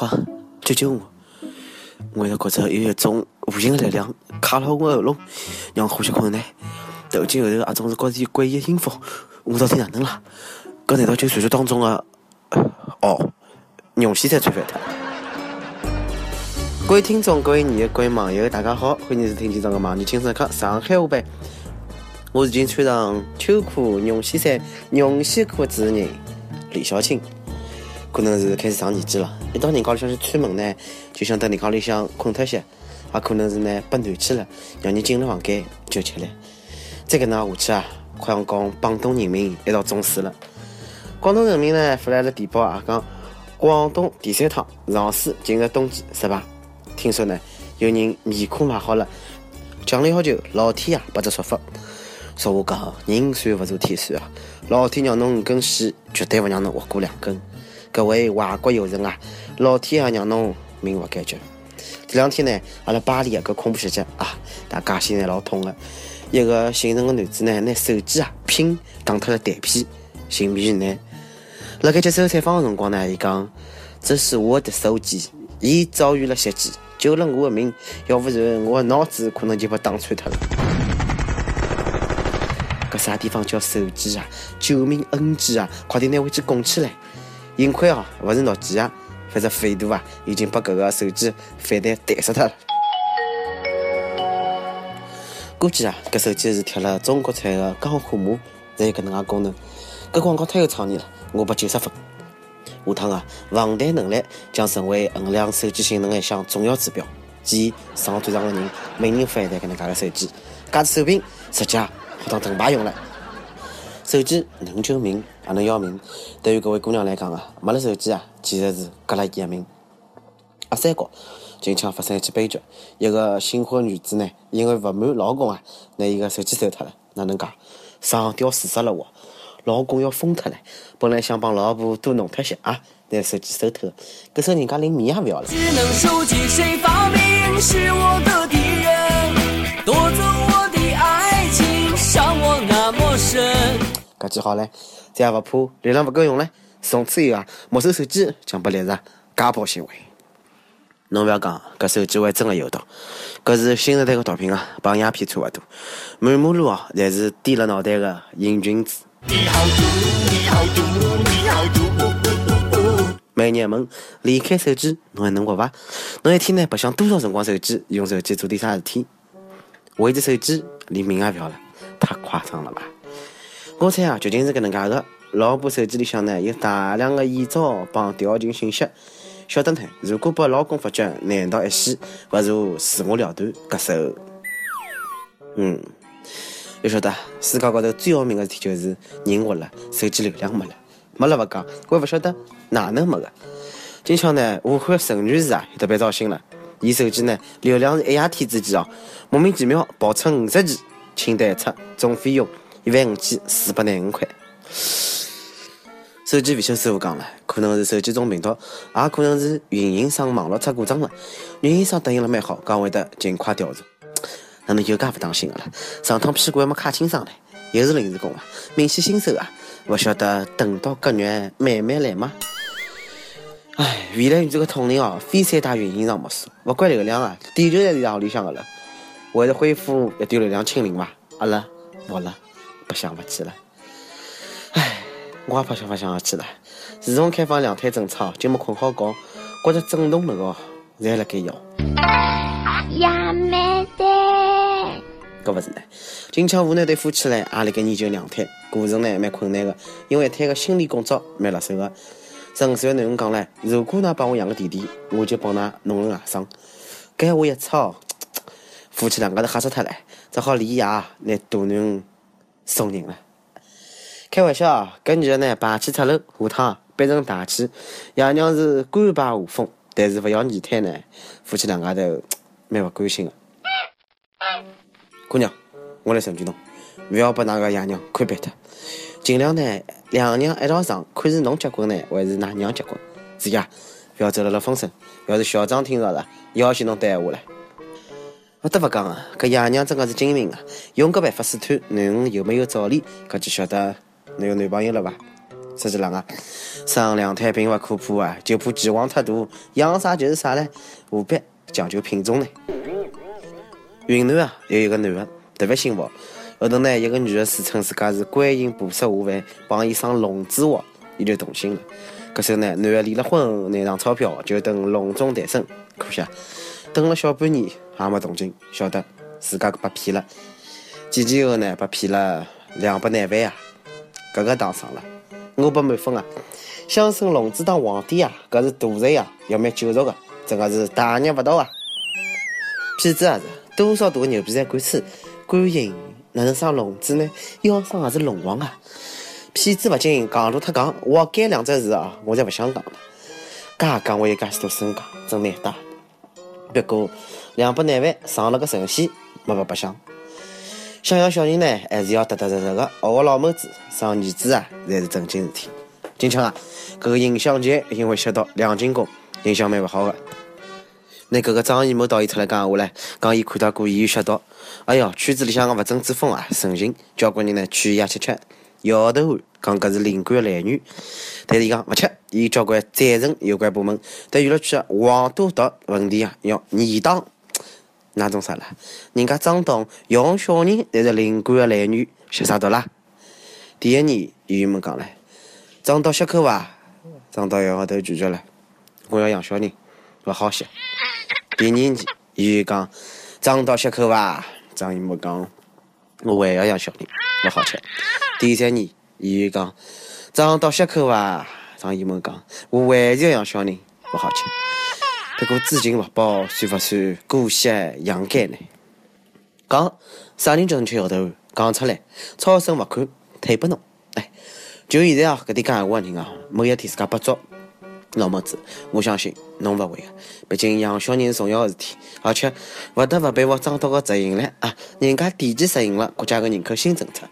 快救救我！我也觉着有一种无形的力量卡牢我喉咙，让我呼吸困难。头颈后头也总是觉着有诡异的音符，我到底哪能了？搿难道就传说当中的？哦，容先生吹翻他。各位听众、各位你、各位网友，大家好，欢迎收听今朝的《网易轻松课》上海话版。我已经穿上秋裤、绒线衫、绒线裤的主持人李小青。可能是开始上年纪了，一到人家里向去串门呢，就想等人家里向困脱些，也可能是呢被暖气了，让人进了房间就吃了。再搿能下去啊，快要讲广东人民一道中暑了。广东人民呢发来了电报啊，讲广东第三趟上市进入冬季是吧？听说呢有人面孔买好了，讲了要求老天啊拨只说法，说话讲人算不如天算啊，老天让侬五根线，绝对不让侬活过两根。各位外国友人啊，老天爷让侬命不该绝。这两天呢，阿拉巴黎啊个恐怖袭击啊，大家心在老痛的。一个姓陈的男子呢，拿手机啊拼打脱了弹片，性命于难。辣盖接受采访的辰光呢，伊讲：“这是我的手机，伊遭遇了袭击，救了我的命，要不然我的脑子可能就被打穿脱了。”搿啥地方叫手机啊？救命恩机啊！快点拿回去供起来！幸亏啊，不是诺基亚，否则飞度啊已经把这个手机反弹弹死他了。估计啊，这手机是贴了中国产的钢化膜，才有搿能介功能。搿广告太有创意了，我拨九十分。下趟啊，防弹能力将成为衡量手机性能的一项重要指标。建议上战场的人每人发一台搿能介的手机，加只手柄直接好当盾牌用了。手机能救命，也能要命。对于各位姑娘来讲啊，没了手机啊，简直是革了伊的命。阿三角近腔发生一起悲剧，一个新婚女子呢，因为不满老公啊，拿伊个手机收脱了。哪能讲？上吊自杀了我，老公要疯脱了。本来想帮老婆多弄脱些啊，拿手机收脱，搿时人家连命也不要了。智能手机谁发明？是我的记好唻，再也勿怕力量勿够用唻。从此以后啊，没收手机将被列入家暴行为。侬勿要讲，搿手机还真个有毒。搿是新时代个毒品啊，帮鸦片差勿多。满马路啊，侪是低了脑袋个瘾君子。你好毒，你好毒，你好毒。每日问：离开手机，侬还能活伐？侬一天呢白相多少辰光手机？用手机做点啥事体？为着手机，连命也勿要了，太夸张了吧？我猜啊，究竟是搿能介个。老婆手机里向呢有大量的艳照帮调情信息，晓得呢。如果被老公发觉，难道一死，不如自我了断，割手。嗯，要晓得，世界高头最要命的事体就是人活了，手机流量没了，没了勿讲，我还勿晓得哪能没个。今朝呢，武汉陈女士啊，特别糟心了，伊手机呢流量是一夜天之间哦，莫名其妙爆出五十 G，清单一出，总费用。一万五千四百廿五块，手机维修师傅讲了，可能是手机中病毒，也可能是运营商网络出故障了。运营商答应了蛮好，讲会得尽快调查。哪能又介不当心的了？上趟屁股还没卡清爽嘞，又是临时工啊，明显新手啊，不晓得等到隔月慢慢来吗？唉，未来你这个统领哦，非三大运营商莫属，不管流量啊，地球侪是让里向的了。为了恢复一点流量清零吧，阿拉服了。不想勿起了，唉，我也不想不想去了。自从开放两胎政策，就没困好觉，觉着整栋楼哦，侪辣盖摇。呀，没得。搿勿是呢，近腔湖南对夫妻呢，也辣盖研究两胎，过程呢蛮困难个，因为一胎个心理工作蛮辣手个。十五岁的男人讲唻，如果㑚帮我养个弟弟，我就帮㑚弄个外甥。搿话一出，夫妻两个都吓死脱了，只好连夜拿大囡。送人了，开玩笑啊！搿女的呢，排气出漏，下趟变成大气。爷娘是甘拜下风，但是勿要二胎呢，夫妻两家头蛮勿甘心的。姑娘，我来成全侬，勿要把那个爷娘看扁脱。尽量呢，两娘一道上，看是侬结婚呢，还是㑚娘结婚。注意啊，勿要走漏了风声。要是校长听到了，要挟侬对闲话了。不得不讲啊，搿爷娘真的是精明啊！用搿办法试探囡恩有没有照例，搿就晓得侬有男朋友了吧？实际上啊，生两胎并勿可怕啊，就怕期望太大，养啥就是啥嘞，何必讲究品种呢？云南啊，有一个男的特别幸福，后头呢，一个女的自称自家是观音菩萨下凡，帮伊生龙子娃，伊就动心了。搿时候呢，男的离了婚，拿上钞票就等龙种诞生，可惜啊等了小半年还没动静，晓得自家被骗了。几天后呢，被骗了两百难万啊！搿个当上了，我不满分啊！想升龙子当皇帝啊，搿是大罪啊，要灭九族的，真的是大逆不道啊！骗子也是，多少大牛皮才敢吹？观音哪能生龙子呢？要生也是龙王啊！骗子勿仅戆大太戆，我该两只字啊，我才勿想讲了。介讲我有介许多身家，真难打。不过两百难万上了个神仙，没白白相。想要小人呢，还是要踏踏实实的学个老谋子，生儿子啊，才是正经事体。今朝啊，搿个尹相杰因为吸毒两斤公，印象蛮勿好的。那搿个张艺谋导演出来讲闲话唻，讲伊看到过演员吸毒，哎哟，圈子里向个勿正之风啊盛行，交关人呢劝伊也吃吃，摇头讲搿是灵感来源。但是伊讲勿吃，伊交关赞成有关部门对娱乐圈黄赌毒问题啊要严打。那种啥啦？人家张导用小人才是灵感的来源，吸啥毒啦？第一年演员们讲了，张导吸口伐？张导摇摇头拒绝了，我要养小人，勿好吸。第二年演员讲，张导吸口伐？张艺谋讲，我还要养小人，勿好吃。第三年演员讲，张导吸口伐？张艺谋讲，我还是要养小人，勿好吃。不过知情勿报算勿算姑息养奸呢？讲啥人叫你吃摇头？讲出来，超生勿看，退拨侬。哎，就现在啊，搿点讲闲话的人啊，某一天自家不做老么子，我相信侬勿会的。毕竟养小人是重要的事体，而且勿得勿佩服张导的执行力啊！人家提前实行了国家的人口新政策。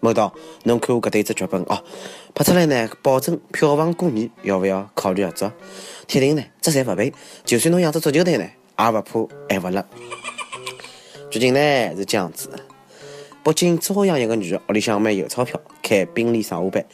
某导，侬看我搿对只剧本哦，拍出来呢，保证票房过亿，要勿要考虑合作？铁定呢，这侪勿赔。就算侬养只足球队呢，也勿怕挨勿了。剧情呢是这样子：北京朝阳一个女的，屋里向蛮有钞票，开宾利上下班。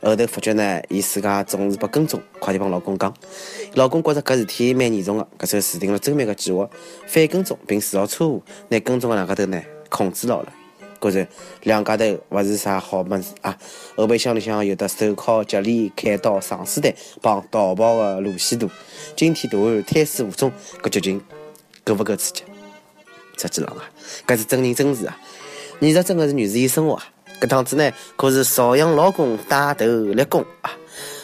后头发觉呢，伊自家总是被跟踪，快点帮老公讲。老公觉着搿事体蛮严重的，搿就制定了周密的计划，反跟踪并制造车祸，拿跟踪的两家头呢控制牢了。果然，两家头勿是啥好么子啊！后备箱里向有的手铐、脚链、砍刀、上丝带，帮逃跑的路线图。惊天大案，胎死腹中，搿剧情够勿够刺激？实际浪啊，搿是真人真事啊！现实真的是女士生活啊！搿趟子呢，可是邵阳老公带头立功啊！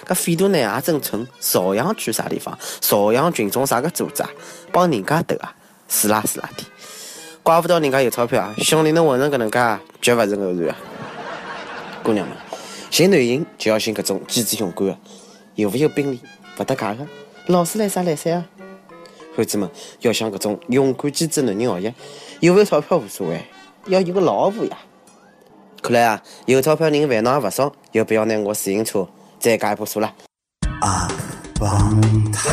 搿匪徒呢也真蠢，邵阳区啥地方？邵阳群众啥个组织啊？帮人家斗啊？死啦死啦的！怪勿得人家有钞票啊！兄弟，侬混成搿能介，绝勿是偶然啊！姑娘们，寻男人就要寻搿种机智勇敢的，有勿有兵力，勿搭界的，老师来啥来噻啊！汉子们要向搿种勇敢机智男人学习，有勿有钞票无所谓，要有个老婆呀！看来啊，有钞票人烦恼也勿少，要不要拿我自行车再加一把锁了？啊，帮他。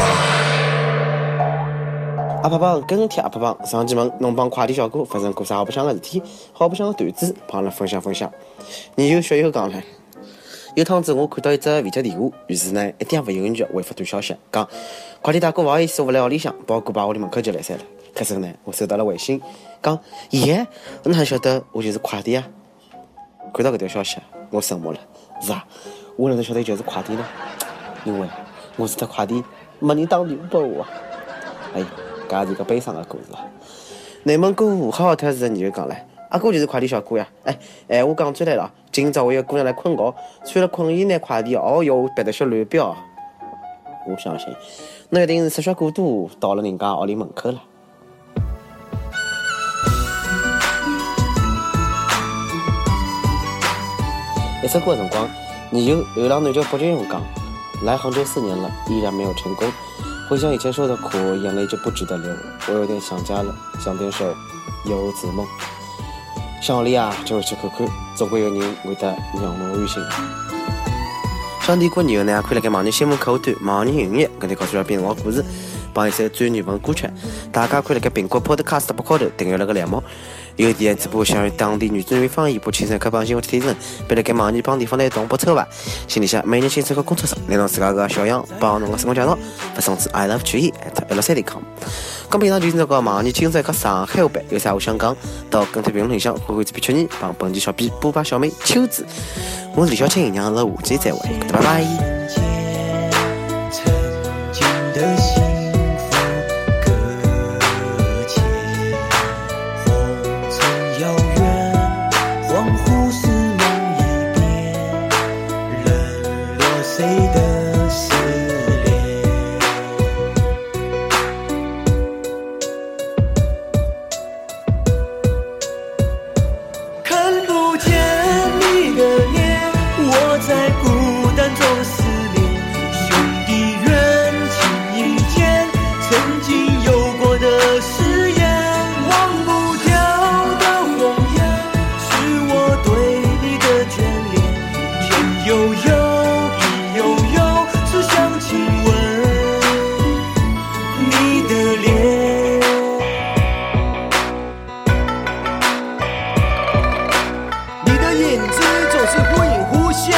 阿胖胖跟帖阿胖胖，上期问侬帮快递小哥发生过啥好白相的事体，好白相的段子，帮阿拉分享分享。你有学友讲了，有趟子我看到一只未接电话，于是呢一点也勿犹豫回复短消息，讲快递大哥勿好意思，我来屋里向，包裹摆屋里门口就来塞了。可是呢，我收到了微信，讲耶，侬还晓得我就是快递啊？看到搿条消息，我沉默了。是啊，我哪能晓得就是快递呢？因为我是特快递，没人打电话拨我。哎呀！搿是一个悲伤的故事啊。内蒙古呼和浩特市的女的讲了：“阿哥就是快递小哥呀！哎，闲话讲出来了，今朝我一个姑娘来困觉，穿了困衣拿快递，哦哟，憋得些乱飙。我相信，那一定是失血过多，到了人家屋里门口了。一首歌的辰光，你有流浪男叫北京勇讲，来杭州四年了，依然没有成功。回想以前受的苦，眼泪就不值得流。我有点想家了，想点首《游子梦》。想屋里啊，就回去看看，总归有人会得让侬安心。想点歌以后呢，可以来给网易新闻客户端、网易云音乐跟你告诉下编号故事，帮一首专语文歌曲。大家可以来给苹果 Podcast 博客头订阅那个栏目。有电子部想用当地女子方言播青山开放新闻提人，别来给忙你帮地方的动播策划，请你下每年新车和公车上，联络自家个小样，帮侬个生活介绍，发送至 i love 曲艺 at l c d com。刚平常就是那个忙你青山和上海版，有啥话想讲，到跟帖评论里向，会会这边确认，帮本期小编补把小妹秋子。我是李小青，让我下期再会，拜拜。影子总是忽隐忽现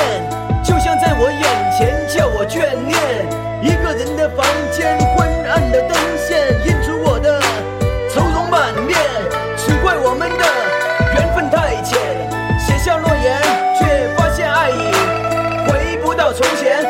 就像在我眼前叫我眷恋一个人的房间昏暗的灯线映出我的愁容满面只怪我们的缘分太浅写下诺言却发现爱已回不到从前。